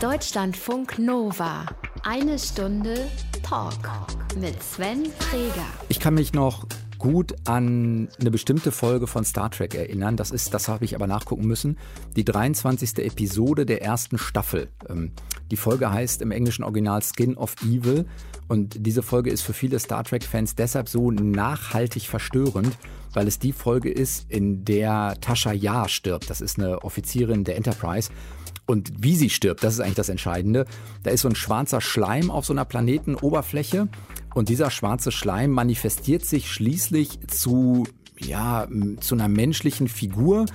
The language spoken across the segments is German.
Deutschlandfunk Nova. Eine Stunde Talk mit Sven Träger. Ich kann mich noch gut an eine bestimmte Folge von Star Trek erinnern. Das ist, das habe ich aber nachgucken müssen, die 23. Episode der ersten Staffel. Ähm, die Folge heißt im englischen Original Skin of Evil und diese Folge ist für viele Star Trek-Fans deshalb so nachhaltig verstörend, weil es die Folge ist, in der Tasha Yar stirbt. Das ist eine Offizierin der Enterprise. Und wie sie stirbt, das ist eigentlich das Entscheidende. Da ist so ein schwarzer Schleim auf so einer Planetenoberfläche und dieser schwarze Schleim manifestiert sich schließlich zu, ja, zu einer menschlichen Figur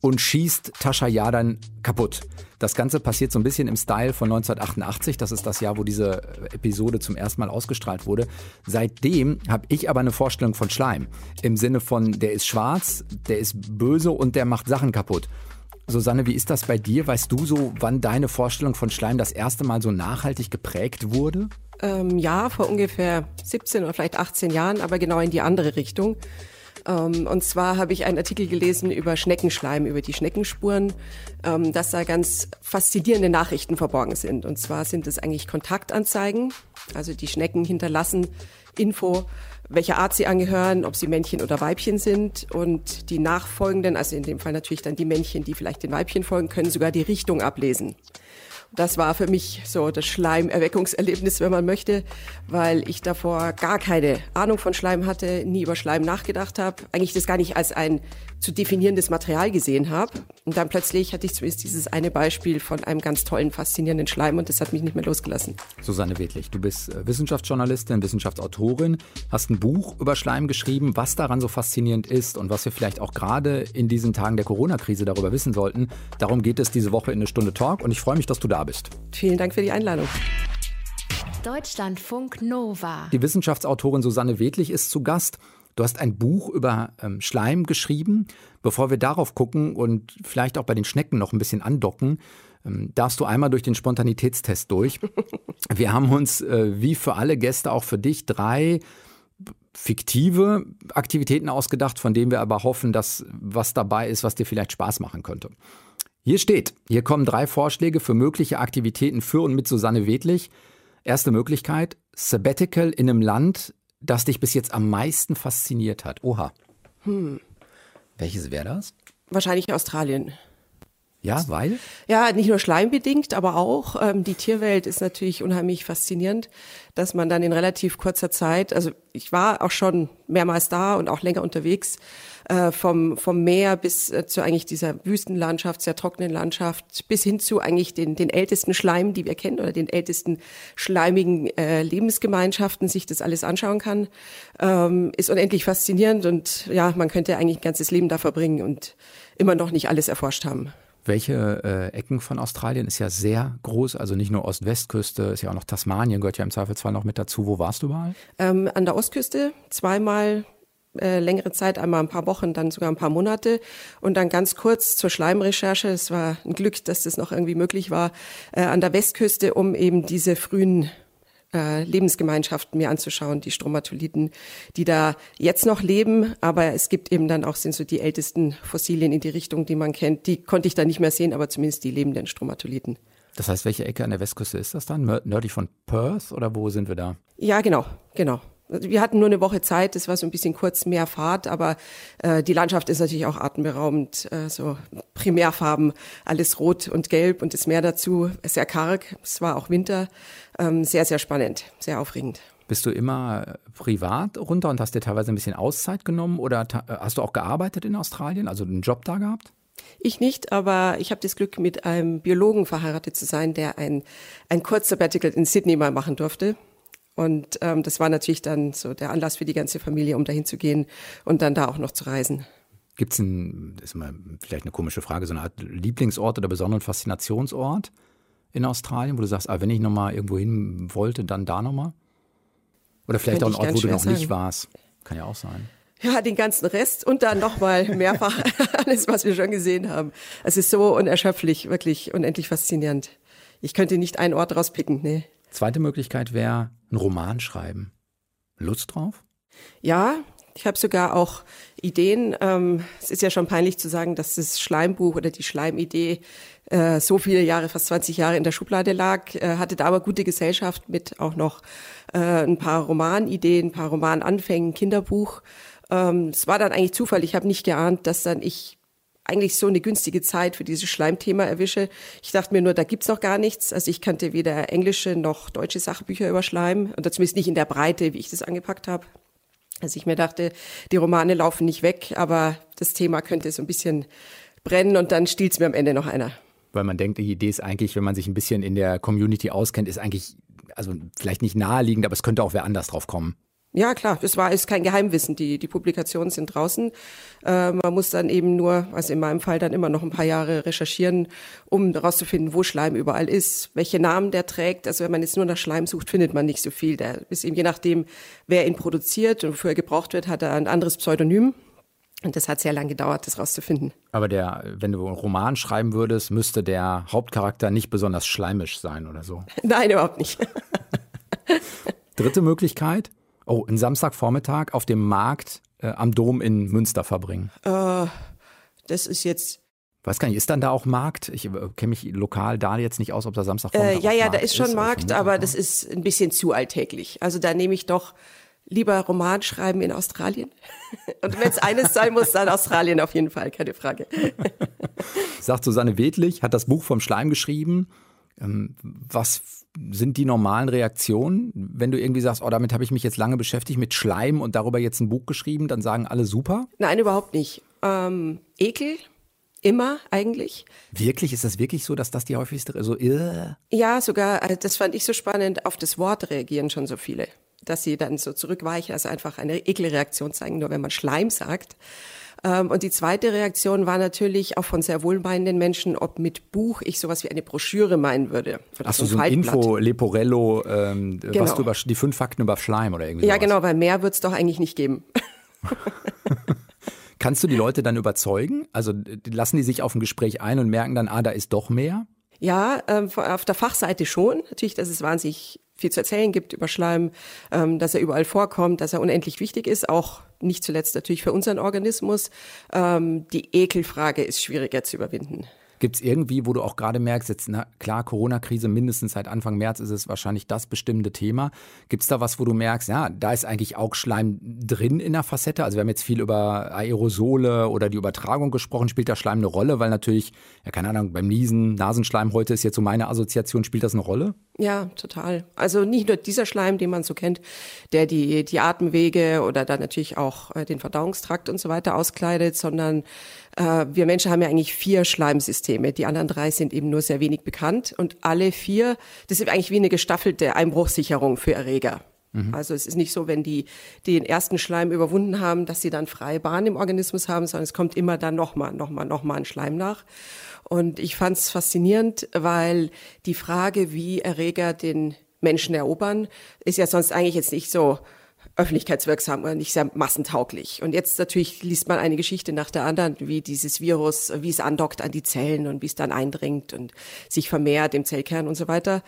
und schießt Tascha Yadan kaputt. Das Ganze passiert so ein bisschen im Style von 1988. Das ist das Jahr, wo diese Episode zum ersten Mal ausgestrahlt wurde. Seitdem habe ich aber eine Vorstellung von Schleim. Im Sinne von, der ist schwarz, der ist böse und der macht Sachen kaputt. Susanne, wie ist das bei dir? Weißt du so, wann deine Vorstellung von Schleim das erste Mal so nachhaltig geprägt wurde? Ähm, ja, vor ungefähr 17 oder vielleicht 18 Jahren, aber genau in die andere Richtung. Ähm, und zwar habe ich einen Artikel gelesen über Schneckenschleim, über die Schneckenspuren, ähm, dass da ganz faszinierende Nachrichten verborgen sind. Und zwar sind es eigentlich Kontaktanzeigen. Also die Schnecken hinterlassen Info, welcher Art sie angehören, ob sie Männchen oder Weibchen sind. Und die nachfolgenden, also in dem Fall natürlich dann die Männchen, die vielleicht den Weibchen folgen, können sogar die Richtung ablesen. Das war für mich so das Schleimerweckungserlebnis, wenn man möchte, weil ich davor gar keine Ahnung von Schleim hatte, nie über Schleim nachgedacht habe, eigentlich das gar nicht als ein zu definierendes Material gesehen habe. Und dann plötzlich hatte ich zumindest dieses eine Beispiel von einem ganz tollen, faszinierenden Schleim und das hat mich nicht mehr losgelassen. Susanne Wedlich, du bist äh, Wissenschaftsjournalistin, Wissenschaftsautorin, hast ein Buch über Schleim geschrieben, was daran so faszinierend ist und was wir vielleicht auch gerade in diesen Tagen der Corona-Krise darüber wissen sollten. Darum geht es diese Woche in eine Stunde Talk und ich freue mich, dass du da bist. Vielen Dank für die Einladung. Deutschlandfunk Nova. Die Wissenschaftsautorin Susanne Wedlich ist zu Gast. Du hast ein Buch über ähm, Schleim geschrieben. Bevor wir darauf gucken und vielleicht auch bei den Schnecken noch ein bisschen andocken, ähm, darfst du einmal durch den Spontanitätstest durch. Wir haben uns, äh, wie für alle Gäste, auch für dich drei fiktive Aktivitäten ausgedacht, von denen wir aber hoffen, dass was dabei ist, was dir vielleicht Spaß machen könnte. Hier steht, hier kommen drei Vorschläge für mögliche Aktivitäten für und mit Susanne Wedlich. Erste Möglichkeit, Sabbatical in einem Land, das dich bis jetzt am meisten fasziniert hat? Oha. Hm. Welches wäre das? Wahrscheinlich Australien. Ja, weil? Ja, nicht nur schleimbedingt, aber auch ähm, die Tierwelt ist natürlich unheimlich faszinierend, dass man dann in relativ kurzer Zeit, also ich war auch schon mehrmals da und auch länger unterwegs, äh, vom, vom Meer bis äh, zu eigentlich dieser Wüstenlandschaft, sehr trockenen Landschaft, bis hin zu eigentlich den, den ältesten Schleim, die wir kennen, oder den ältesten schleimigen äh, Lebensgemeinschaften, sich das alles anschauen kann, ähm, ist unendlich faszinierend und ja, man könnte eigentlich ein ganzes Leben da verbringen und immer noch nicht alles erforscht haben. Welche äh, Ecken von Australien ist ja sehr groß, also nicht nur Ost-West-Küste, ist ja auch noch Tasmanien, gehört ja im Zweifelsfall noch mit dazu. Wo warst du überall? Ähm, an der Ostküste zweimal äh, längere Zeit, einmal ein paar Wochen, dann sogar ein paar Monate und dann ganz kurz zur Schleimrecherche. Es war ein Glück, dass das noch irgendwie möglich war, äh, an der Westküste, um eben diese frühen äh, Lebensgemeinschaften mir anzuschauen, die Stromatoliten, die da jetzt noch leben, aber es gibt eben dann auch, sind so die ältesten Fossilien in die Richtung, die man kennt, die konnte ich da nicht mehr sehen, aber zumindest die lebenden Stromatoliten. Das heißt, welche Ecke an der Westküste ist das dann? Nördlich von Perth oder wo sind wir da? Ja, genau, genau. Wir hatten nur eine Woche Zeit, das war so ein bisschen kurz mehr Fahrt, aber äh, die Landschaft ist natürlich auch atemberaubend, äh, so Primärfarben, alles rot und gelb und das Meer dazu, sehr karg, es war auch Winter, ähm, sehr, sehr spannend, sehr aufregend. Bist du immer privat runter und hast dir teilweise ein bisschen Auszeit genommen oder hast du auch gearbeitet in Australien, also einen Job da gehabt? Ich nicht, aber ich habe das Glück, mit einem Biologen verheiratet zu sein, der ein, ein Kurzsabbatical in Sydney mal machen durfte. Und ähm, das war natürlich dann so der Anlass für die ganze Familie, um dahin zu gehen und dann da auch noch zu reisen. Gibt es ein, das ist mal vielleicht eine komische Frage, so eine Art Lieblingsort oder besonderen Faszinationsort in Australien, wo du sagst, ah, wenn ich nochmal irgendwo hin wollte, dann da nochmal? Oder vielleicht Könnte auch ein Ort, wo du noch sagen. nicht warst. Kann ja auch sein. Ja, den ganzen Rest und dann nochmal mehrfach alles, was wir schon gesehen haben. Es ist so unerschöpflich, wirklich unendlich faszinierend. Ich könnte nicht einen Ort rauspicken, nee. Zweite Möglichkeit wäre, einen Roman schreiben. Lust drauf? Ja, Ich habe sogar auch Ideen. Ähm, es ist ja schon peinlich zu sagen, dass das Schleimbuch oder die Schleimidee äh, so viele Jahre, fast 20 Jahre in der Schublade lag, äh, hatte da aber gute Gesellschaft mit auch noch äh, ein paar Romanideen, ein paar Romananfängen, Kinderbuch. Ähm, es war dann eigentlich Zufall. Ich habe nicht geahnt, dass dann ich eigentlich so eine günstige Zeit für dieses Schleimthema erwische. Ich dachte mir nur, da gibt's noch gar nichts. Also ich kannte weder englische noch deutsche Sachbücher über Schleim, oder zumindest nicht in der Breite, wie ich das angepackt habe. Also ich mir dachte, die Romane laufen nicht weg, aber das Thema könnte so ein bisschen brennen und dann stiehlt mir am Ende noch einer. Weil man denkt, die Idee ist eigentlich, wenn man sich ein bisschen in der Community auskennt, ist eigentlich, also vielleicht nicht naheliegend, aber es könnte auch wer anders drauf kommen. Ja, klar, das war ist kein Geheimwissen. Die, die Publikationen sind draußen. Äh, man muss dann eben nur, also in meinem Fall dann immer noch ein paar Jahre recherchieren, um herauszufinden, wo Schleim überall ist, welche Namen der trägt. Also wenn man jetzt nur nach Schleim sucht, findet man nicht so viel. Der ist eben je nachdem, wer ihn produziert und wofür er gebraucht wird, hat er ein anderes Pseudonym. Und das hat sehr lange gedauert, das rauszufinden. Aber der, wenn du einen Roman schreiben würdest, müsste der Hauptcharakter nicht besonders schleimisch sein oder so. Nein, überhaupt nicht. Dritte Möglichkeit, Oh, einen Samstagvormittag auf dem Markt äh, am Dom in Münster verbringen. Äh, das ist jetzt Weiß gar nicht, ist dann da auch Markt? Ich äh, kenne mich lokal da jetzt nicht aus, ob da Samstagvormittag äh, Ja, ja, Markt da ist schon ist, Markt, aber das ist ein bisschen zu alltäglich. Also da nehme ich doch lieber Roman schreiben in Australien. Und wenn es eines sein muss, dann Australien auf jeden Fall, keine Frage. Sagt Susanne Wedlich, hat das Buch vom Schleim geschrieben. Ähm, was sind die normalen Reaktionen, wenn du irgendwie sagst, oh, damit habe ich mich jetzt lange beschäftigt mit Schleim und darüber jetzt ein Buch geschrieben, dann sagen alle super? Nein, überhaupt nicht. Ähm, Ekel, immer eigentlich. Wirklich? Ist das wirklich so, dass das die häufigste, also, uh. Ja, sogar, also das fand ich so spannend, auf das Wort reagieren schon so viele. Dass sie dann so zurückweichen, also einfach eine Ekelreaktion zeigen, nur wenn man Schleim sagt. Ähm, und die zweite Reaktion war natürlich auch von sehr wohlmeinenden Menschen, ob mit Buch ich sowas wie eine Broschüre meinen würde. Ach so, so ein Info, Leporello, ähm, genau. was du über die fünf Fakten über Schleim oder irgendwie Ja, sowas. genau, weil mehr wird es doch eigentlich nicht geben. Kannst du die Leute dann überzeugen? Also lassen die sich auf ein Gespräch ein und merken dann, ah, da ist doch mehr? Ja, ähm, auf der Fachseite schon. Natürlich, dass es wahnsinnig viel zu erzählen gibt über Schleim, ähm, dass er überall vorkommt, dass er unendlich wichtig ist, auch nicht zuletzt natürlich für unseren Organismus. Ähm, die Ekelfrage ist schwieriger zu überwinden. Gibt es irgendwie, wo du auch gerade merkst, jetzt na, klar, Corona-Krise, mindestens seit Anfang März ist es wahrscheinlich das bestimmte Thema. Gibt es da was, wo du merkst, ja, da ist eigentlich auch Schleim drin in der Facette? Also wir haben jetzt viel über Aerosole oder die Übertragung gesprochen. Spielt da Schleim eine Rolle? Weil natürlich, ja keine Ahnung, beim Niesen, Nasenschleim heute ist jetzt so meine Assoziation, spielt das eine Rolle? Ja, total. Also nicht nur dieser Schleim, den man so kennt, der die, die Atemwege oder dann natürlich auch äh, den Verdauungstrakt und so weiter auskleidet, sondern wir Menschen haben ja eigentlich vier Schleimsysteme. Die anderen drei sind eben nur sehr wenig bekannt. Und alle vier, das ist eigentlich wie eine gestaffelte Einbruchsicherung für Erreger. Mhm. Also es ist nicht so, wenn die den ersten Schleim überwunden haben, dass sie dann freie Bahn im Organismus haben, sondern es kommt immer dann nochmal, nochmal, nochmal ein Schleim nach. Und ich fand es faszinierend, weil die Frage, wie Erreger den Menschen erobern, ist ja sonst eigentlich jetzt nicht so öffentlichkeitswirksam oder nicht sehr massentauglich. Und jetzt natürlich liest man eine Geschichte nach der anderen, wie dieses Virus, wie es andockt an die Zellen und wie es dann eindringt und sich vermehrt im Zellkern und so weiter.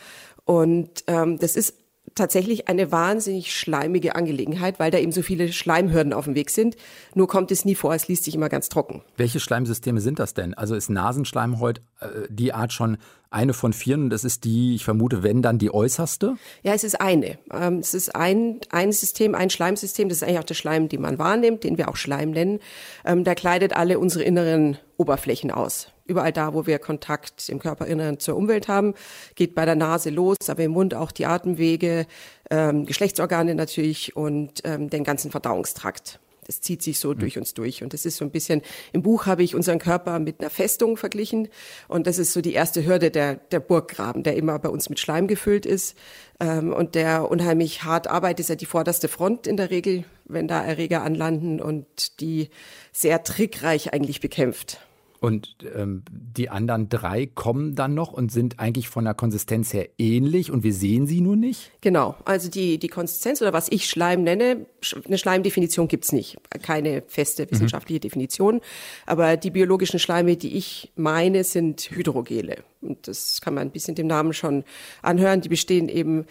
Und ähm, das ist tatsächlich eine wahnsinnig schleimige Angelegenheit, weil da eben so viele Schleimhürden auf dem Weg sind. Nur kommt es nie vor, es liest sich immer ganz trocken. Welche Schleimsysteme sind das denn? Also ist Nasenschleim heute äh, die Art schon eine von vieren und das ist die, ich vermute, wenn dann die äußerste? Ja, es ist eine. Ähm, es ist ein, ein System, ein Schleimsystem, das ist eigentlich auch der Schleim, den man wahrnimmt, den wir auch Schleim nennen. Ähm, der kleidet alle unsere inneren Oberflächen aus. Überall da, wo wir Kontakt im Körperinneren zur Umwelt haben, geht bei der Nase los, aber im Mund auch die Atemwege, ähm, Geschlechtsorgane natürlich und den ganzen Verdauungstrakt. Das zieht sich so mhm. durch uns durch. Und das ist so ein bisschen, im Buch habe ich unseren Körper mit einer Festung verglichen. Und das ist so die erste Hürde der, der Burggraben, der immer bei uns mit Schleim gefüllt ist. Ähm, und der unheimlich hart arbeitet, ist ja die vorderste Front in der Regel, wenn da Erreger anlanden und die sehr trickreich eigentlich bekämpft. Und ähm, die anderen drei kommen dann noch und sind eigentlich von der Konsistenz her ähnlich und wir sehen sie nur nicht? Genau, also die, die Konsistenz oder was ich Schleim nenne, eine Schleimdefinition gibt's nicht. Keine feste wissenschaftliche mhm. Definition. Aber die biologischen Schleime, die ich meine, sind Hydrogele. Und das kann man ein bisschen dem Namen schon anhören. Die bestehen eben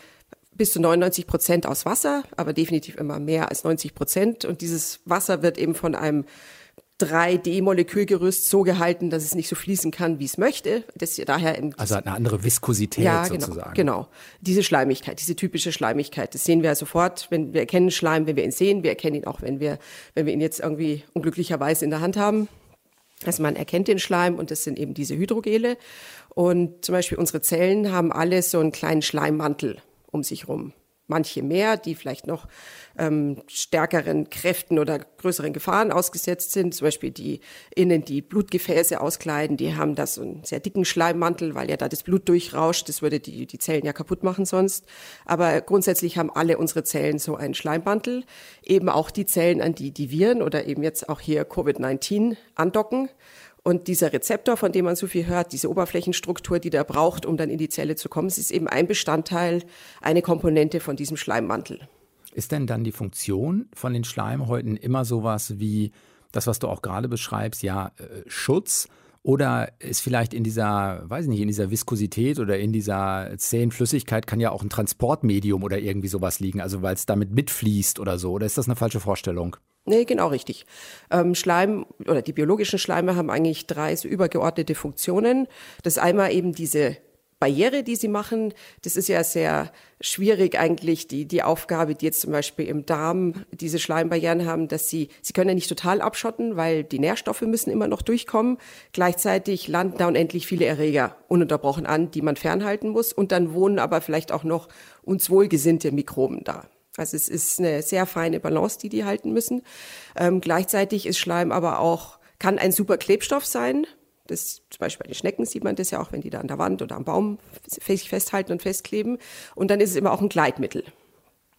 bis zu 99 Prozent aus Wasser, aber definitiv immer mehr als 90 Prozent. Und dieses Wasser wird eben von einem 3D-Molekülgerüst so gehalten, dass es nicht so fließen kann, wie es möchte. Das daher also hat eine andere Viskosität ja, sozusagen. Genau, genau. Diese Schleimigkeit, diese typische Schleimigkeit, das sehen wir sofort, wenn wir erkennen Schleim, wenn wir ihn sehen. Wir erkennen ihn auch, wenn wir, wenn wir ihn jetzt irgendwie unglücklicherweise in der Hand haben. Also man erkennt den Schleim und das sind eben diese Hydrogele. Und zum Beispiel unsere Zellen haben alle so einen kleinen Schleimmantel um sich rum. Manche mehr, die vielleicht noch ähm, stärkeren Kräften oder größeren Gefahren ausgesetzt sind. Zum Beispiel die innen die Blutgefäße auskleiden, die haben da so einen sehr dicken Schleimmantel, weil ja da das Blut durchrauscht. Das würde die, die Zellen ja kaputt machen sonst. Aber grundsätzlich haben alle unsere Zellen so einen Schleimmantel. Eben auch die Zellen, an die die Viren oder eben jetzt auch hier Covid-19 andocken. Und dieser Rezeptor, von dem man so viel hört, diese Oberflächenstruktur, die der braucht, um dann in die Zelle zu kommen, ist eben ein Bestandteil, eine Komponente von diesem Schleimmantel. Ist denn dann die Funktion von den Schleimhäuten immer sowas wie das, was du auch gerade beschreibst, ja, äh, Schutz? Oder ist vielleicht in dieser, weiß ich nicht, in dieser Viskosität oder in dieser zähen Flüssigkeit kann ja auch ein Transportmedium oder irgendwie sowas liegen, also weil es damit mitfließt oder so? Oder ist das eine falsche Vorstellung? Nee, genau richtig. Ähm, Schleim oder die biologischen Schleime haben eigentlich drei so übergeordnete Funktionen. Das einmal eben diese Barriere, die sie machen. Das ist ja sehr schwierig eigentlich, die, die Aufgabe, die jetzt zum Beispiel im Darm diese Schleimbarrieren haben, dass sie, sie können ja nicht total abschotten, weil die Nährstoffe müssen immer noch durchkommen. Gleichzeitig landen da unendlich viele Erreger ununterbrochen an, die man fernhalten muss. Und dann wohnen aber vielleicht auch noch uns wohlgesinnte Mikroben da. Also es ist eine sehr feine Balance, die die halten müssen. Ähm, gleichzeitig ist Schleim aber auch, kann ein super Klebstoff sein. Das, zum Beispiel bei den Schnecken sieht man das ja auch, wenn die da an der Wand oder am Baum sich festhalten und festkleben. Und dann ist es immer auch ein Gleitmittel.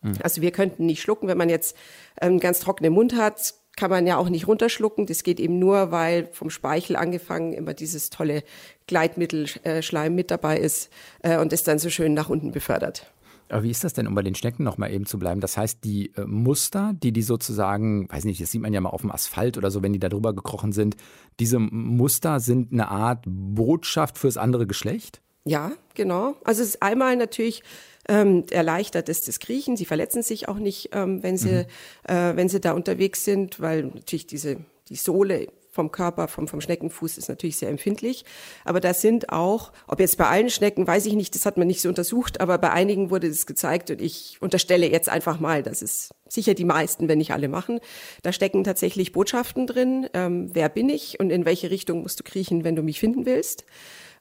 Mhm. Also wir könnten nicht schlucken, wenn man jetzt einen ganz trockenen Mund hat, kann man ja auch nicht runterschlucken. Das geht eben nur, weil vom Speichel angefangen immer dieses tolle Gleitmittel äh, Schleim mit dabei ist äh, und es dann so schön nach unten befördert. Aber wie ist das denn, um bei den Schnecken nochmal eben zu bleiben? Das heißt, die äh, Muster, die die sozusagen, weiß nicht, das sieht man ja mal auf dem Asphalt oder so, wenn die da drüber gekrochen sind, diese Muster sind eine Art Botschaft fürs andere Geschlecht? Ja, genau. Also es ist einmal natürlich ähm, erleichtert es das Kriechen. Sie verletzen sich auch nicht, ähm, wenn sie mhm. äh, wenn sie da unterwegs sind, weil natürlich diese die Sohle vom Körper, vom, vom Schneckenfuß ist natürlich sehr empfindlich. Aber da sind auch, ob jetzt bei allen Schnecken, weiß ich nicht, das hat man nicht so untersucht, aber bei einigen wurde das gezeigt und ich unterstelle jetzt einfach mal, dass es sicher die meisten, wenn nicht alle machen. Da stecken tatsächlich Botschaften drin. Ähm, wer bin ich und in welche Richtung musst du kriechen, wenn du mich finden willst?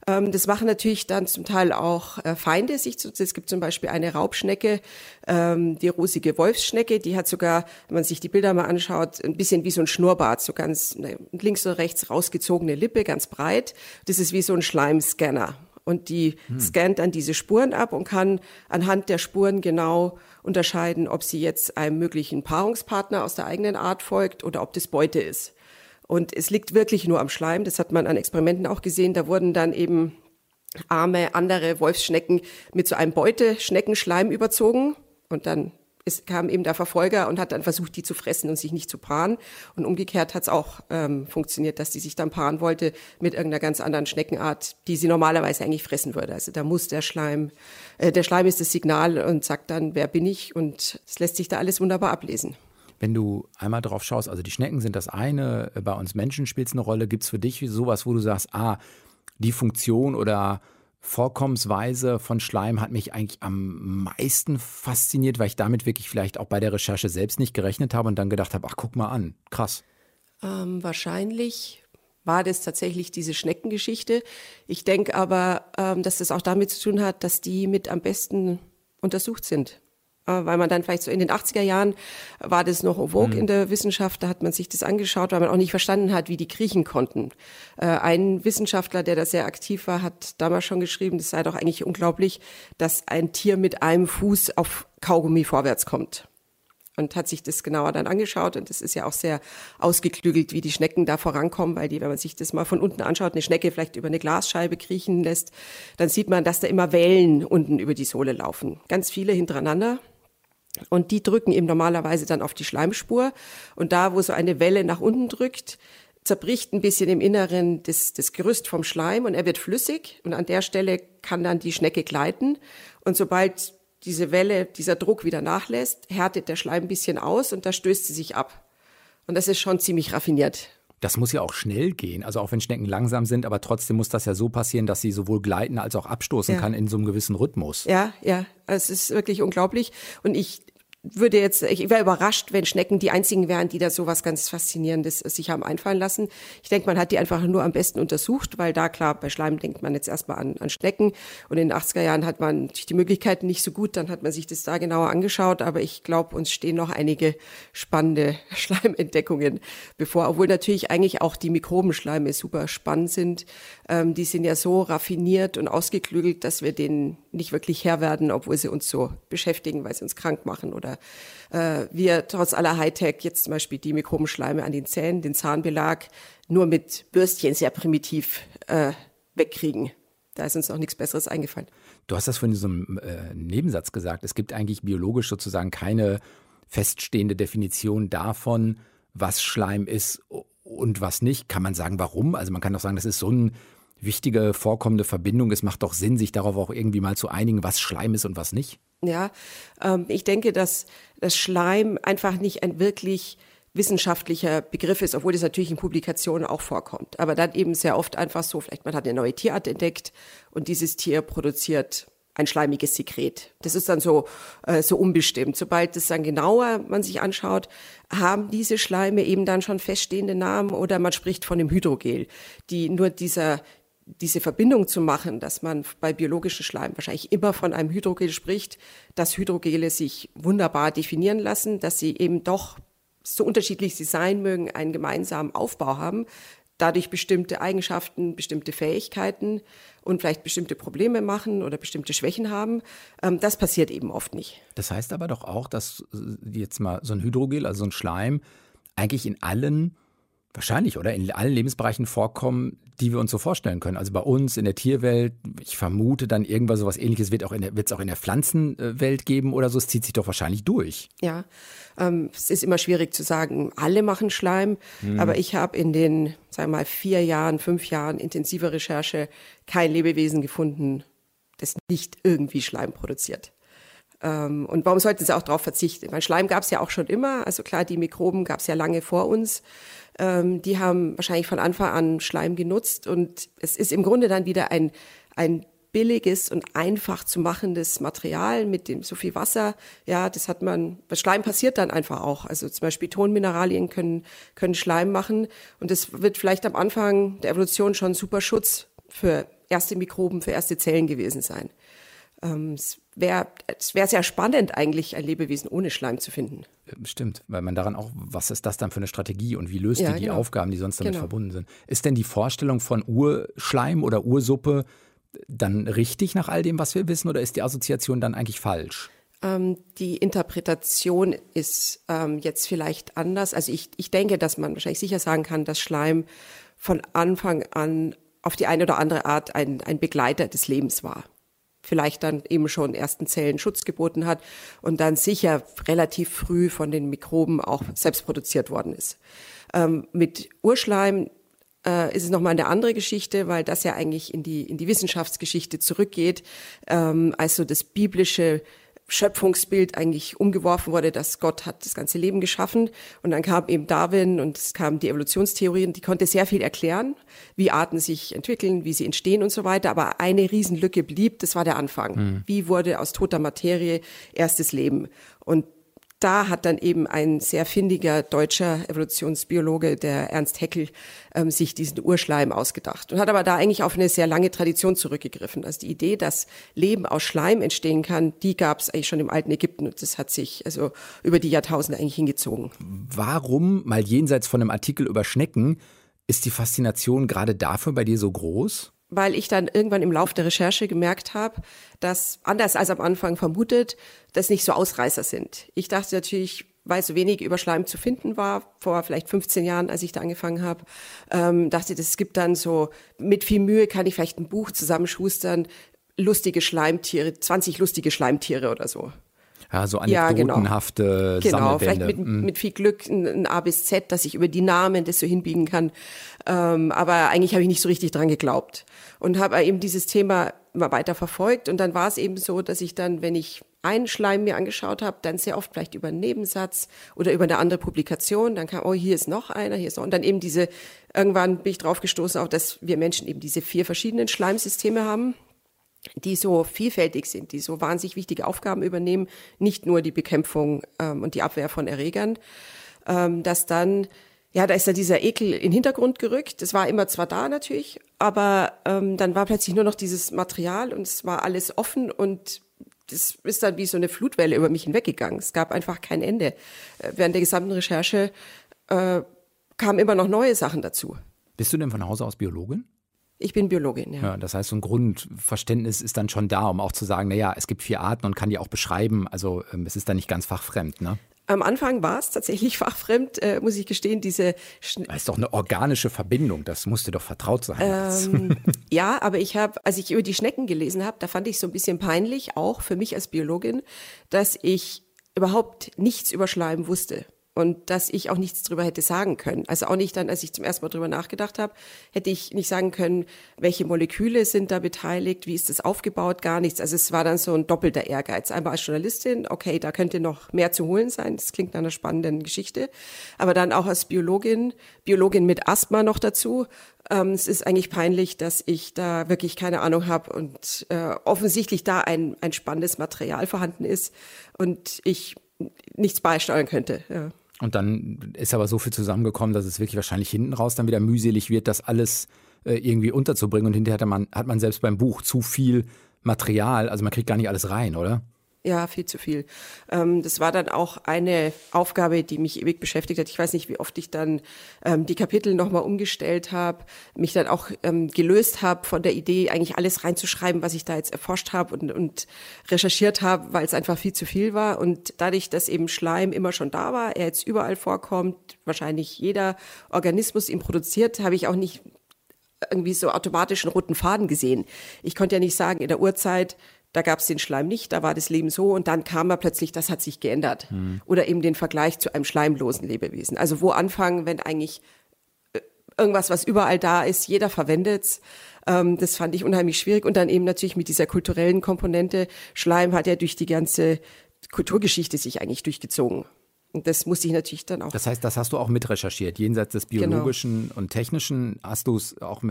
Ähm, das machen natürlich dann zum Teil auch äh, Feinde sich zu. Es gibt zum Beispiel eine Raubschnecke, ähm, die rosige Wolfsschnecke, die hat sogar, wenn man sich die Bilder mal anschaut, ein bisschen wie so ein Schnurrbart, so ganz ne, links und rechts rausgezogene Lippe, ganz breit. Das ist wie so ein Schleimscanner. Und die hm. scannt dann diese Spuren ab und kann anhand der Spuren genau unterscheiden, ob sie jetzt einem möglichen Paarungspartner aus der eigenen Art folgt oder ob das Beute ist. Und es liegt wirklich nur am Schleim. Das hat man an Experimenten auch gesehen. Da wurden dann eben arme andere Wolfsschnecken mit so einem Beuteschneckenschleim überzogen. Und dann ist, kam eben der Verfolger und hat dann versucht, die zu fressen und sich nicht zu paaren. Und umgekehrt hat es auch ähm, funktioniert, dass die sich dann paaren wollte mit irgendeiner ganz anderen Schneckenart, die sie normalerweise eigentlich fressen würde. Also da muss der Schleim, äh, der Schleim ist das Signal und sagt dann, wer bin ich? Und es lässt sich da alles wunderbar ablesen. Wenn du einmal drauf schaust, also die Schnecken sind das eine, bei uns Menschen spielt es eine Rolle. Gibt es für dich sowas, wo du sagst, ah, die Funktion oder Vorkommensweise von Schleim hat mich eigentlich am meisten fasziniert, weil ich damit wirklich vielleicht auch bei der Recherche selbst nicht gerechnet habe und dann gedacht habe, ach, guck mal an, krass. Ähm, wahrscheinlich war das tatsächlich diese Schneckengeschichte. Ich denke aber, ähm, dass das auch damit zu tun hat, dass die mit am besten untersucht sind. Äh, weil man dann vielleicht so in den 80er Jahren war das noch vogue mhm. in der Wissenschaft, da hat man sich das angeschaut, weil man auch nicht verstanden hat, wie die kriechen konnten. Äh, ein Wissenschaftler, der da sehr aktiv war, hat damals schon geschrieben, das sei doch eigentlich unglaublich, dass ein Tier mit einem Fuß auf Kaugummi vorwärts kommt und hat sich das genauer dann angeschaut und das ist ja auch sehr ausgeklügelt, wie die Schnecken da vorankommen, weil die, wenn man sich das mal von unten anschaut, eine Schnecke vielleicht über eine Glasscheibe kriechen lässt, dann sieht man, dass da immer Wellen unten über die Sohle laufen. Ganz viele hintereinander. Und die drücken eben normalerweise dann auf die Schleimspur. Und da, wo so eine Welle nach unten drückt, zerbricht ein bisschen im Inneren das, das Gerüst vom Schleim und er wird flüssig. Und an der Stelle kann dann die Schnecke gleiten. Und sobald diese Welle, dieser Druck wieder nachlässt, härtet der Schleim ein bisschen aus und da stößt sie sich ab. Und das ist schon ziemlich raffiniert. Das muss ja auch schnell gehen. Also auch wenn Schnecken langsam sind, aber trotzdem muss das ja so passieren, dass sie sowohl gleiten als auch abstoßen Ja. kann in so einem gewissen Rhythmus. Ja, ja, es ist wirklich unglaublich. Und ich würde jetzt, ich wäre überrascht, wenn Schnecken die einzigen wären, die da so was ganz Faszinierendes sich haben einfallen lassen. Ich denke, man hat die einfach nur am besten untersucht, weil da klar, bei Schleim denkt man jetzt erstmal an, an Schnecken. Und in den 80er Jahren hat man die Möglichkeiten nicht so gut, dann hat man sich das da genauer angeschaut. Aber ich glaube, uns stehen noch einige spannende Schleimentdeckungen bevor, obwohl natürlich eigentlich auch die Mikrobenschleime super spannend sind. Ähm, die sind ja so raffiniert und ausgeklügelt, dass wir denen nicht wirklich Herr werden, obwohl sie uns so beschäftigen, weil sie uns krank machen oder äh, wir trotz aller Hightech jetzt zum Beispiel die Mikrobenschleime an den Zähnen, den Zahnbelag nur mit Bürstchen sehr primitiv äh, wegkriegen. Da ist uns noch nichts Besseres eingefallen. Du hast das von diesem äh, Nebensatz gesagt. Es gibt eigentlich biologisch sozusagen keine feststehende Definition davon, was Schleim ist und was nicht. Kann man sagen, warum? Also man kann doch sagen, das ist so eine wichtige vorkommende Verbindung. Es macht doch Sinn, sich darauf auch irgendwie mal zu einigen, was Schleim ist und was nicht. Ja, ähm, ich denke, dass das Schleim einfach nicht ein wirklich wissenschaftlicher Begriff ist, obwohl das natürlich in Publikationen auch vorkommt. Aber dann eben sehr oft einfach so, vielleicht man hat eine neue Tierart entdeckt und dieses Tier produziert ein schleimiges Sekret. Das ist dann so, äh, so unbestimmt. Sobald es dann genauer man sich anschaut, haben diese Schleime eben dann schon feststehende Namen oder man spricht von dem Hydrogel, die nur dieser diese Verbindung zu machen, dass man bei biologischen Schleim wahrscheinlich immer von einem Hydrogel spricht, dass Hydrogele sich wunderbar definieren lassen, dass sie eben doch, so unterschiedlich sie sein mögen, einen gemeinsamen Aufbau haben, dadurch bestimmte Eigenschaften, bestimmte Fähigkeiten und vielleicht bestimmte Probleme machen oder bestimmte Schwächen haben. Ähm, Das passiert eben oft nicht. Das heißt aber doch auch, dass äh, jetzt mal so ein Hydrogel, also so ein Schleim, eigentlich in allen, wahrscheinlich, oder? In allen Lebensbereichen vorkommen, die wir uns so vorstellen können. Also bei uns in der Tierwelt, ich vermute dann irgendwas sowas ähnliches wird auch in der, wird es auch in der Pflanzenwelt geben oder so. Es zieht sich doch wahrscheinlich durch. Ja, ähm, es ist immer schwierig zu sagen, alle machen Schleim, aber ich habe in den, sagen wir mal, vier Jahren, fünf Jahren intensiver Recherche kein Lebewesen gefunden, das nicht irgendwie Schleim produziert. Ähm, und warum sollten sie auch darauf verzichten? Mein Schleim gab es ja auch schon immer. Also klar, die Mikroben gab es ja lange vor uns. Ähm, die haben wahrscheinlich von Anfang an Schleim genutzt. Und es ist im Grunde dann wieder ein, ein billiges und einfach zu machendes Material mit dem so viel Wasser. Ja, das hat man, das Schleim passiert dann einfach auch. Also zum Beispiel Tonmineralien können, können Schleim machen. Und das wird vielleicht am Anfang der Evolution schon super Schutz für erste Mikroben, für erste Zellen gewesen sein. Ähm, es wäre es wär sehr spannend, eigentlich ein Lebewesen ohne Schleim zu finden. Stimmt, weil man daran auch, was ist das dann für eine Strategie und wie löst Ja, die die genau. Aufgaben, die sonst damit Genau. verbunden sind? Ist denn die Vorstellung von Urschleim oder Ursuppe dann richtig nach all dem, was wir wissen, oder ist die Assoziation dann eigentlich falsch? Ähm, die Interpretation ist ähm, jetzt vielleicht anders. Also ich, ich denke, dass man wahrscheinlich sicher sagen kann, dass Schleim von Anfang an auf die eine oder andere Art ein, ein Begleiter des Lebens war. Vielleicht dann eben schon ersten Zellen Schutz geboten hat und dann sicher relativ früh von den Mikroben auch selbst produziert worden ist. Ähm, mit Urschleim äh, ist es nochmal eine andere Geschichte, weil das ja eigentlich in die, in die Wissenschaftsgeschichte zurückgeht, ähm, also das biblische Schöpfungsbild eigentlich umgeworfen wurde, dass Gott hat das ganze Leben geschaffen und dann kam eben Darwin und es kam die Evolutionstheorie und die konnte sehr viel erklären, wie Arten sich entwickeln, wie sie entstehen und so weiter, aber eine Riesenlücke blieb, das war der Anfang. Wie wurde aus toter Materie erstes Leben? Und da hat dann eben ein sehr findiger deutscher Evolutionsbiologe, der Ernst Haeckel, ähm, sich diesen Urschleim ausgedacht und hat aber da eigentlich auf eine sehr lange Tradition zurückgegriffen. Also die Idee, dass Leben aus Schleim entstehen kann, die gab es eigentlich schon im alten Ägypten und das hat sich also über die Jahrtausende eigentlich hingezogen. Warum, mal jenseits von einem Artikel über Schnecken, ist die Faszination gerade dafür bei dir so groß? Weil ich dann irgendwann im Lauf der Recherche gemerkt habe, dass anders als am Anfang vermutet, das nicht so Ausreißer sind. Ich dachte natürlich, weil so wenig über Schleim zu finden war, vor vielleicht 15 Jahren, als ich da angefangen habe, ähm, dachte, das gibt dann so, mit viel Mühe kann ich vielleicht ein Buch zusammenschustern, lustige Schleimtiere, 20 lustige Schleimtiere oder so. Ja, so Ja, genau. anekdotenhafte Genau, vielleicht mit, mit viel Glück ein, ein A bis Z, dass ich über die Namen das so hinbiegen kann. Ähm, aber eigentlich habe ich nicht so richtig dran geglaubt und habe eben dieses Thema immer weiter verfolgt. Und dann war es eben so, dass ich dann, wenn ich einen Schleim mir angeschaut habe, dann sehr oft vielleicht über einen Nebensatz oder über eine andere Publikation, dann kam, oh, hier ist noch einer, hier ist noch, und dann eben diese, irgendwann bin ich drauf gestoßen, auch dass wir Menschen eben diese vier verschiedenen Schleimsysteme haben, die so vielfältig sind, die so wahnsinnig wichtige Aufgaben übernehmen, nicht nur die Bekämpfung ähm, und die Abwehr von Erregern, ähm, dass dann ja, da ist ja dieser Ekel in den Hintergrund gerückt. Das war immer zwar da natürlich, aber ähm, dann war plötzlich nur noch dieses Material und es war alles offen und das ist dann wie so eine Flutwelle über mich hinweggegangen. Es gab einfach kein Ende. Äh, während der gesamten Recherche äh, kamen immer noch neue Sachen dazu. Bist du denn von Hause aus Biologin? Ich bin Biologin, ja. ja. Das heißt, so ein Grundverständnis ist dann schon da, um auch zu sagen, naja, es gibt vier Arten und kann die auch beschreiben. Also ähm, es ist dann nicht ganz fachfremd, ne? Am Anfang war es tatsächlich fachfremd, äh, muss ich gestehen, diese. Schn das ist doch eine organische Verbindung, das musste doch vertraut sein. Ähm, ja, aber ich habe, als ich über die Schnecken gelesen habe, da fand ich so ein bisschen peinlich, auch für mich als Biologin, dass ich überhaupt nichts über Schleim wusste und dass ich auch nichts drüber hätte sagen können. Also auch nicht dann, als ich zum ersten Mal drüber nachgedacht habe, hätte ich nicht sagen können, welche Moleküle sind da beteiligt, wie ist das aufgebaut, gar nichts. Also es war dann so ein doppelter Ehrgeiz. Einmal als Journalistin, okay, da könnte noch mehr zu holen sein, das klingt nach einer spannenden Geschichte, aber dann auch als Biologin, Biologin mit Asthma noch dazu. Ähm, es ist eigentlich peinlich, dass ich da wirklich keine Ahnung habe und äh, offensichtlich da ein, ein spannendes Material vorhanden ist und ich nichts beisteuern könnte. Ja. Und dann ist aber so viel zusammengekommen, dass es wirklich wahrscheinlich hinten raus dann wieder mühselig wird, das alles äh, irgendwie unterzubringen. Und hinterher hat man, hat man selbst beim Buch zu viel Material. Also man kriegt gar nicht alles rein, oder? Ja, viel zu viel. Ähm, das war dann auch eine Aufgabe, die mich ewig beschäftigt hat. Ich weiß nicht, wie oft ich dann ähm, die Kapitel nochmal umgestellt habe, mich dann auch ähm, gelöst habe von der Idee, eigentlich alles reinzuschreiben, was ich da jetzt erforscht habe und, und recherchiert habe, weil es einfach viel zu viel war. Und dadurch, dass eben Schleim immer schon da war, er jetzt überall vorkommt, wahrscheinlich jeder Organismus ihn produziert, habe ich auch nicht irgendwie so automatisch einen roten Faden gesehen. Ich konnte ja nicht sagen, in der Urzeit da gab es den Schleim nicht, da war das Leben so und dann kam er plötzlich, das hat sich geändert. Mhm. Oder eben den Vergleich zu einem schleimlosen Lebewesen. Also wo anfangen, wenn eigentlich äh, irgendwas, was überall da ist, jeder verwendet's. Ähm, das fand ich unheimlich schwierig. Und dann eben natürlich mit dieser kulturellen Komponente. Schleim hat ja durch die ganze Kulturgeschichte sich eigentlich durchgezogen. Und das muss ich natürlich dann auch. Das heißt, das hast du auch mit recherchiert. Jenseits des genau. biologischen genau. und technischen hast du es auch.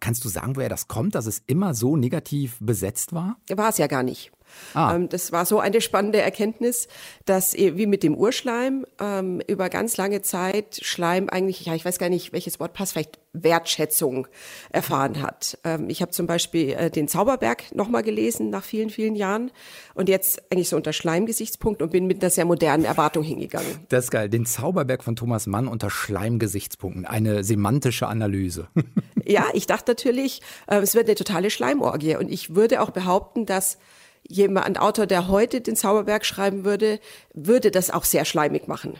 Kannst du sagen, woher das kommt, dass es immer so negativ besetzt war? War es ja gar nicht. Ah. Ähm, das war so eine spannende Erkenntnis, dass wie mit dem Urschleim ähm, über ganz lange Zeit Schleim eigentlich, ja, ich weiß gar nicht, welches Wort passt, vielleicht Wertschätzung erfahren hat. Ähm, ich habe zum Beispiel äh, den Zauberberg nochmal gelesen nach vielen, vielen Jahren und jetzt eigentlich so unter Schleimgesichtspunkt und bin mit einer sehr modernen Erwartung hingegangen. Das ist geil. Den Zauberberg von Thomas Mann unter Schleimgesichtspunkten. Eine semantische Analyse. ja, ich dachte natürlich, äh, es wird eine totale Schleimorgie und ich würde auch behaupten, dass jemand, ein Autor, der heute den Zauberberg schreiben würde, würde das auch sehr schleimig machen.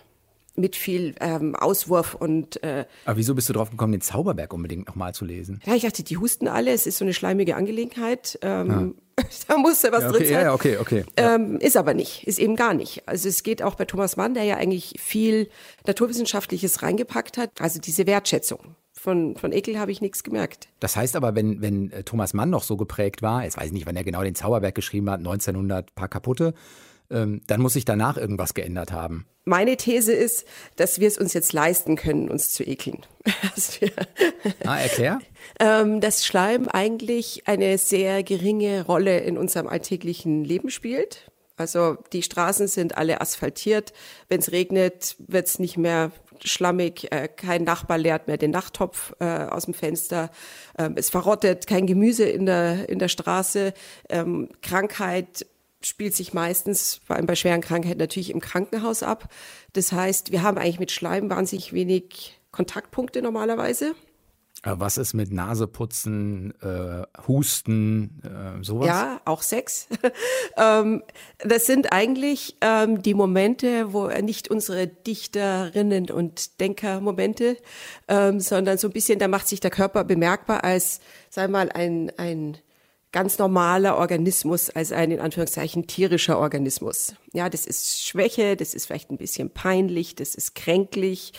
Mit viel ähm, Auswurf und. Äh, Aber wieso bist du drauf gekommen, den Zauberberg unbedingt nochmal zu lesen? Ja, ich dachte, die husten alle, es ist so eine schleimige Angelegenheit. Ähm, ja. da musste was ja, okay, drin sein. Ja, okay, okay. Ähm, ist aber nicht, ist eben gar nicht. Also es geht auch bei Thomas Mann, der ja eigentlich viel Naturwissenschaftliches reingepackt hat. Also diese Wertschätzung von, von Ekel habe ich nichts gemerkt. Das heißt aber, wenn, wenn äh, Thomas Mann noch so geprägt war, jetzt weiß ich nicht, wann er genau den Zauberberg geschrieben hat, 1900, paar kaputte, ähm, dann muss sich danach irgendwas geändert haben. Meine These ist, dass wir es uns jetzt leisten können, uns zu ekeln. ah, erklär. ähm, dass Schleim eigentlich eine sehr geringe Rolle in unserem alltäglichen Leben spielt. Also die Straßen sind alle asphaltiert. Wenn es regnet, wird es nicht mehr schlammig, äh, kein Nachbar leert mehr den Nachttopf äh, aus dem Fenster, ähm, es verrottet kein Gemüse in der, in der Straße, ähm, Krankheit spielt sich meistens, vor allem bei schweren Krankheiten, natürlich im Krankenhaus ab. Das heißt, wir haben eigentlich mit Schleim wahnsinnig wenig Kontaktpunkte normalerweise. Äh, was ist mit Naseputzen, äh, Husten, äh, sowas? Ja, auch Sex. ähm, das sind eigentlich ähm, die Momente, wo nicht unsere Dichterinnen und Denkermomente, ähm, sondern so ein bisschen, da macht sich der Körper bemerkbar als, sei mal, ein, ein ganz normaler Organismus, als ein in Anführungszeichen tierischer Organismus. Ja, das ist Schwäche, das ist vielleicht ein bisschen peinlich, das ist kränklich.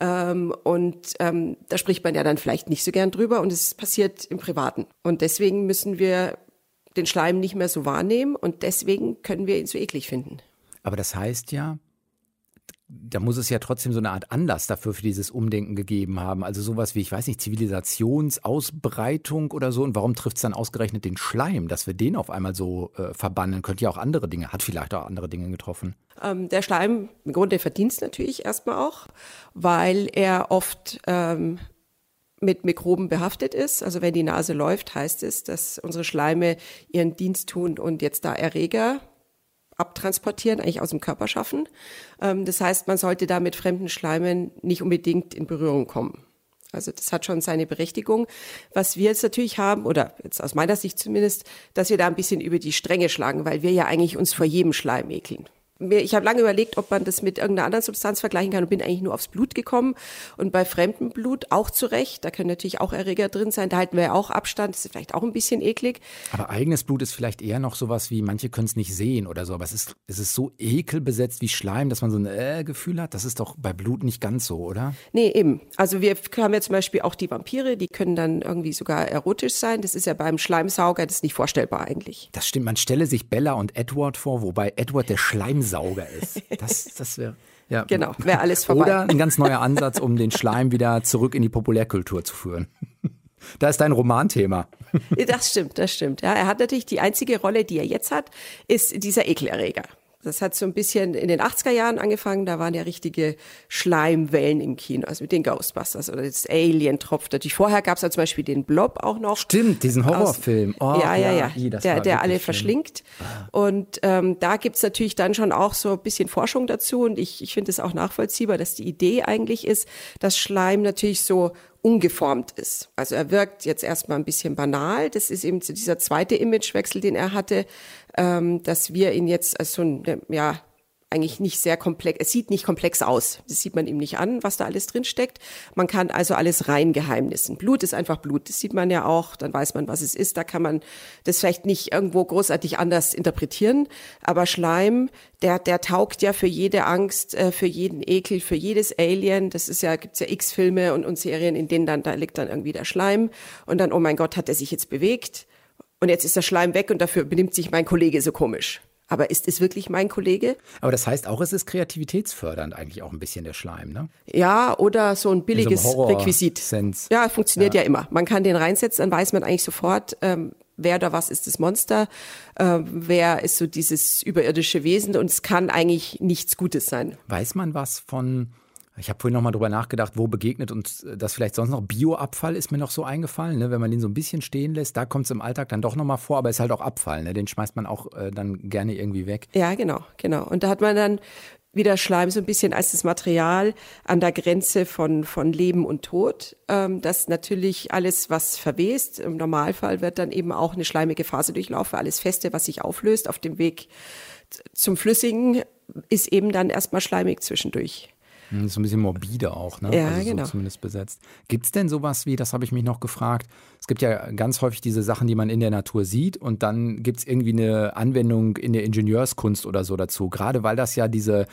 Ähm, und ähm, da spricht man ja dann vielleicht nicht so gern drüber und es passiert im Privaten. Und deswegen müssen wir den Schleim nicht mehr so wahrnehmen und deswegen können wir ihn so eklig finden. Aber das heißt ja, da muss es ja trotzdem so eine Art Anlass dafür für dieses Umdenken gegeben haben. Also sowas wie, ich weiß nicht, Zivilisationsausbreitung oder so. Und warum trifft es dann ausgerechnet den Schleim, dass wir den auf einmal so äh, verbannen? Könnte ja auch andere Dinge, hat vielleicht auch andere Dinge getroffen. Ähm, der Schleim, im Grunde verdient es natürlich erstmal auch, weil er oft ähm, mit Mikroben behaftet ist. Also wenn die Nase läuft, heißt es, dass unsere Schleime ihren Dienst tun und jetzt da Erreger abtransportieren, eigentlich aus dem Körper schaffen. Ähm, das heißt, man sollte da mit fremden Schleimen nicht unbedingt in Berührung kommen. Also das hat schon seine Berechtigung. Was wir jetzt natürlich haben, oder jetzt aus meiner Sicht zumindest, dass wir da ein bisschen über die Stränge schlagen, weil wir ja eigentlich uns vor jedem Schleim ekeln ich habe lange überlegt, ob man das mit irgendeiner anderen Substanz vergleichen kann und bin eigentlich nur aufs Blut gekommen. Und bei fremdem Blut auch zurecht. Da können natürlich auch Erreger drin sein. Da halten wir ja auch Abstand. Das ist vielleicht auch ein bisschen eklig. Aber eigenes Blut ist vielleicht eher noch sowas wie, manche können es nicht sehen oder so. Aber es ist, es ist so ekelbesetzt wie Schleim, dass man so ein äh, Gefühl hat. Das ist doch bei Blut nicht ganz so, oder? Nee, eben. Also wir haben ja zum Beispiel auch die Vampire, die können dann irgendwie sogar erotisch sein. Das ist ja beim Schleimsauger, das ist nicht vorstellbar eigentlich. Das stimmt. Man stelle sich Bella und Edward vor, wobei Edward der Schleimsauger Sauger ist. Das, das wäre. Ja. Genau, wäre alles vorbei. Oder ein ganz neuer Ansatz, um den Schleim wieder zurück in die Populärkultur zu führen. Da ist dein Romanthema. Das stimmt, das stimmt. Ja, er hat natürlich die einzige Rolle, die er jetzt hat, ist dieser Ekelerreger. Das hat so ein bisschen in den 80er Jahren angefangen, da waren ja richtige Schleimwellen im Kino, also mit den Ghostbusters oder das Alien tropft natürlich. Vorher gab es ja zum Beispiel den Blob auch noch. Stimmt, diesen Horrorfilm. Oh, ja, ja, ja, ja. der, der alle verschlingt. Und ähm, da gibt's natürlich dann schon auch so ein bisschen Forschung dazu und ich, ich finde es auch nachvollziehbar, dass die Idee eigentlich ist, dass Schleim natürlich so ungeformt ist. Also er wirkt jetzt erstmal ein bisschen banal. Das ist eben dieser zweite Imagewechsel, den er hatte, ähm, dass wir ihn jetzt als so ein, ja, eigentlich nicht sehr komplex, es sieht nicht komplex aus. Das sieht man ihm nicht an, was da alles drin steckt. Man kann also alles rein geheimnissen. Blut ist einfach Blut. Das sieht man ja auch. Dann weiß man, was es ist. Da kann man das vielleicht nicht irgendwo großartig anders interpretieren. Aber Schleim, der, der taugt ja für jede Angst, äh, für jeden Ekel, für jedes Alien. Das ist ja, gibt's ja x Filme und, und Serien, in denen dann, da liegt dann irgendwie der Schleim. Und dann, oh mein Gott, hat er sich jetzt bewegt? Und jetzt ist der Schleim weg und dafür benimmt sich mein Kollege so komisch. Aber ist es wirklich mein Kollege? Aber das heißt auch, es ist kreativitätsfördernd eigentlich auch ein bisschen der Schleim, ne? Ja, oder so ein billiges so Requisit. Sense. Ja, funktioniert ja. ja. immer. Man kann den reinsetzen, dann weiß man eigentlich sofort, ähm, wer oder was ist das Monster, äh, wer ist so dieses überirdische Wesen und es kann eigentlich nichts Gutes sein. Weiß man was von ich habe vorhin noch mal drüber nachgedacht, wo begegnet uns das vielleicht sonst noch. Bioabfall ist mir noch so eingefallen, ne? wenn man den so ein bisschen stehen lässt, da kommt es im Alltag dann doch noch mal vor, aber es ist halt auch Abfall, ne? den schmeißt man auch äh, dann gerne irgendwie weg. Ja, genau, genau. Und da hat man dann wieder Schleim so ein bisschen als das Material an der Grenze von, von Leben und Tod. Ähm, das natürlich alles, was verwest, im Normalfall wird dann eben auch eine schleimige Phase durchlaufen. Alles Feste, was sich auflöst auf dem Weg zum Flüssigen, ist eben dann erstmal schleimig zwischendurch. Hm, so ein bisschen morbide auch, ne? Ja, also so genau. zumindest besetzt. Gibt es denn sowas wie, das habe ich mich noch gefragt, es gibt ja ganz häufig diese Sachen, die man in der Natur sieht und dann gibt es irgendwie eine Anwendung in der Ingenieurskunst oder so dazu. Gerade weil das ja diese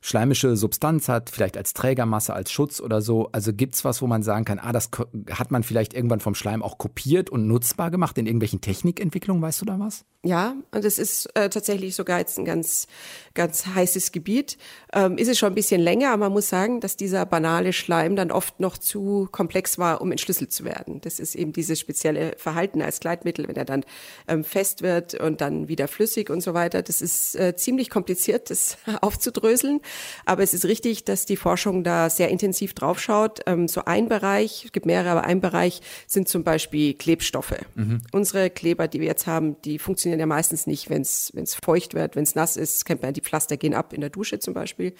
schleimische Substanz hat, vielleicht als Trägermasse, als Schutz oder so. Also gibt es was, wo man sagen kann, ah, das hat man vielleicht irgendwann vom Schleim auch kopiert und nutzbar gemacht in irgendwelchen Technikentwicklungen, weißt du da was? Ja, und das ist äh, tatsächlich sogar jetzt ein ganz, ganz heißes Gebiet. Ähm, ist es schon ein bisschen länger, aber man muss sagen, dass dieser banale Schleim dann oft noch zu komplex war, um entschlüsselt zu werden. Das ist eben dieses spezielle Verhalten als Gleitmittel, wenn er dann ähm, fest wird und dann wieder flüssig und so weiter. Das ist äh, ziemlich kompliziert, das aufzudröseln. Aber es ist richtig, dass die Forschung da sehr intensiv draufschaut. Ähm, so ein Bereich, es gibt mehrere, aber ein Bereich sind zum Beispiel Klebstoffe. Mhm. Unsere Kleber, die wir jetzt haben, die funktionieren ja meistens nicht, wenn es feucht wird, wenn es nass ist, kennt man, die Pflaster gehen ab in der Dusche zum Beispiel.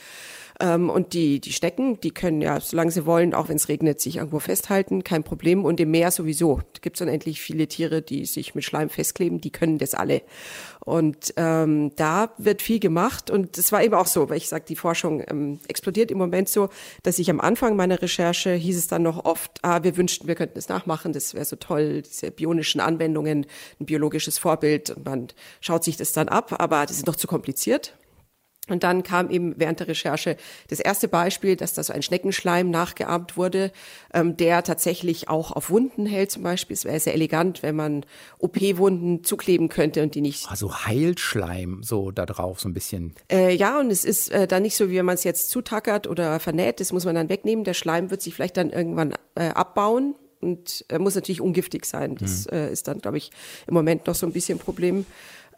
Ähm, und die, die Schnecken, die können ja, solange sie wollen, auch wenn es regnet, sich irgendwo festhalten, kein Problem. Und im Meer sowieso. Es gibt unendlich viele Tiere, die sich mit Schleim festkleben, die können das alle. Und ähm, da wird viel gemacht. Und es war eben auch so, weil ich sage, die Forschung ähm, explodiert im Moment so, dass ich am Anfang meiner Recherche hieß es dann noch oft, ah, wir wünschten, wir könnten es nachmachen, das wäre so toll, diese bionischen Anwendungen, ein biologisches Vorbild und man schaut sich das dann ab, aber das ist noch zu kompliziert. Und dann kam eben während der Recherche das erste Beispiel, dass da so ein Schneckenschleim nachgeahmt wurde, ähm, der tatsächlich auch auf Wunden hält zum Beispiel. Es wäre sehr elegant, wenn man OP-Wunden zukleben könnte und die nicht. Also Heilschleim so da drauf so ein bisschen. Äh, ja, und es ist äh, dann nicht so, wie wenn man es jetzt zutackert oder vernäht. Das muss man dann wegnehmen. Der Schleim wird sich vielleicht dann irgendwann äh, abbauen und äh, muss natürlich ungiftig sein. Das mhm. äh, ist dann, glaube ich, im Moment noch so ein bisschen ein Problem.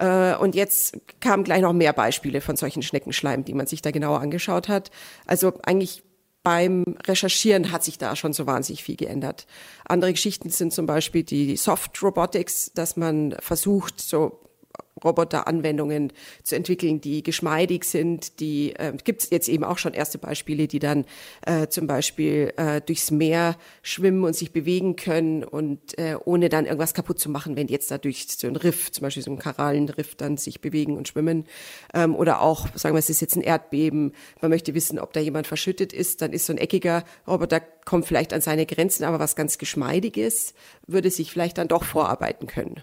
Äh, und jetzt kamen gleich noch mehr Beispiele von solchen Schneckenschleim, die man sich da genauer angeschaut hat. Also eigentlich beim Recherchieren hat sich da schon so wahnsinnig viel geändert. Andere Geschichten sind zum Beispiel die Soft Robotics, dass man versucht, so Roboteranwendungen zu entwickeln, die geschmeidig sind. Die äh, gibt es jetzt eben auch schon erste Beispiele, die dann äh, zum Beispiel äh, durchs Meer schwimmen und sich bewegen können und äh, ohne dann irgendwas kaputt zu machen, wenn die jetzt da durch so ein Riff, zum Beispiel so ein Korallenriff, dann sich bewegen und schwimmen. Ähm, oder auch, sagen wir, es ist jetzt ein Erdbeben, man möchte wissen, ob da jemand verschüttet ist, dann ist so ein eckiger Roboter, kommt vielleicht an seine Grenzen, aber was ganz Geschmeidiges würde sich vielleicht dann doch vorarbeiten können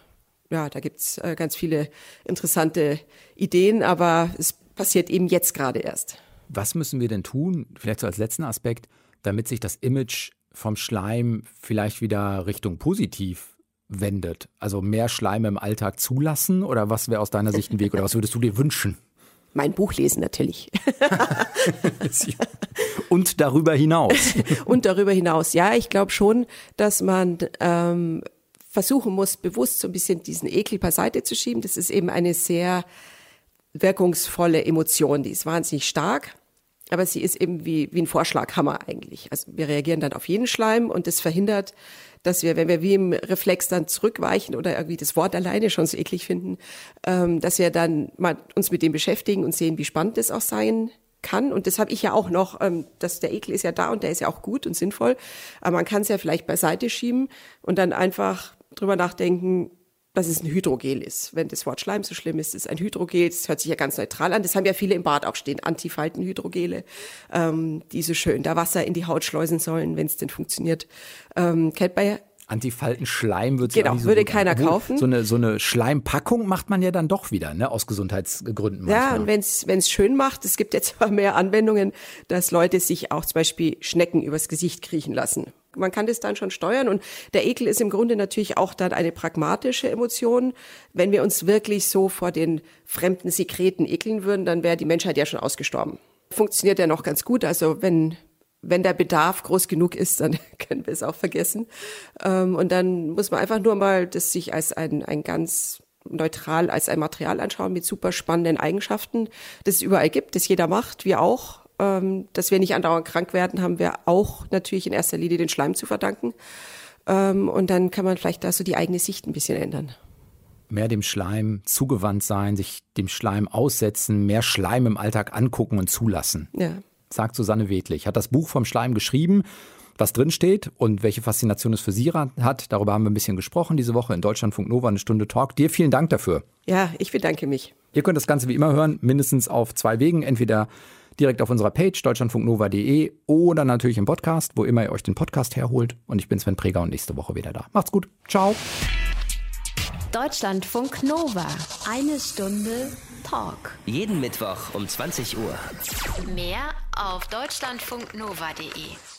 ja, da gibt's äh, ganz viele interessante Ideen, aber es passiert eben jetzt gerade erst. Was müssen wir denn tun, vielleicht so als letzten Aspekt, damit sich das Image vom Schleim vielleicht wieder Richtung positiv wendet? Also mehr Schleim im Alltag zulassen oder was wäre aus deiner Sicht ein Weg oder was würdest du dir wünschen? Mein Buch lesen natürlich. Und darüber hinaus. Und darüber hinaus. Ja, ich glaube schon, dass man ähm, versuchen muss, bewusst so ein bisschen diesen Ekel beiseite zu schieben. Das ist eben eine sehr wirkungsvolle Emotion, die ist wahnsinnig stark, aber sie ist eben wie, wie ein Vorschlaghammer eigentlich. Also wir reagieren dann auf jeden Schleim und das verhindert, dass wir, wenn wir wie im Reflex dann zurückweichen oder irgendwie das Wort alleine schon so eklig finden, ähm, dass wir dann mal uns mit dem beschäftigen und sehen, wie spannend es auch sein kann. Und das habe ich ja auch noch, ähm, dass der Ekel ist ja da und der ist ja auch gut und sinnvoll. Aber man kann es ja vielleicht beiseite schieben und dann einfach drüber nachdenken, dass es ein Hydrogel ist. Wenn das Wort Schleim so schlimm ist, ist es ein Hydrogel. Das hört sich ja ganz neutral an. Das haben ja viele im Bad auch stehen, Antifaltenhydrogele, ähm, die so schön da Wasser in die Haut schleusen sollen, wenn es denn funktioniert. Ähm, kennt man ja Antifaltenschleim wird genau, so würde keiner kaufen. So eine, so eine Schleimpackung macht man ja dann doch wieder, ne, aus Gesundheitsgründen. Manchmal. Ja, und wenn es schön macht, es gibt jetzt aber mehr Anwendungen, dass Leute sich auch zum Beispiel Schnecken übers Gesicht kriechen lassen. Man kann das dann schon steuern und der Ekel ist im Grunde natürlich auch dann eine pragmatische Emotion. Wenn wir uns wirklich so vor den fremden Sekreten ekeln würden, dann wäre die Menschheit ja schon ausgestorben. Funktioniert ja noch ganz gut. Also wenn wenn der Bedarf groß genug ist, dann können wir es auch vergessen. Ähm, und dann muss man einfach nur mal das sich als ein, ein ganz neutral als ein Material anschauen mit super spannenden Eigenschaften, das es überall gibt, das jeder macht, wir auch. Ähm, dass wir nicht andauernd krank werden, haben wir auch natürlich in erster Linie den Schleim zu verdanken. Ähm, und dann kann man vielleicht da so die eigene Sicht ein bisschen ändern mehr dem Schleim zugewandt sein, sich dem Schleim aussetzen, mehr Schleim im Alltag angucken und zulassen. Ja sagt Susanne Wedlich. Hat das Buch vom Schleim geschrieben. Was drin steht und welche Faszination es für sie hat, darüber haben wir ein bisschen gesprochen diese Woche in Deutschlandfunk Nova, eine Stunde Talk. Dir vielen Dank dafür. Ja, ich bedanke mich. Ihr könnt das Ganze wie immer hören, mindestens auf zwei Wegen. Entweder direkt auf unserer Page deutschlandfunknova.de oder natürlich im Podcast, wo immer ihr euch den Podcast herholt. Und ich bin Sven Preger und nächste Woche wieder da. Macht's gut. Ciao. Deutschlandfunk Nova. Eine Stunde Talk. Jeden Mittwoch um 20 Uhr. Mehr auf deutschlandfunknova.de.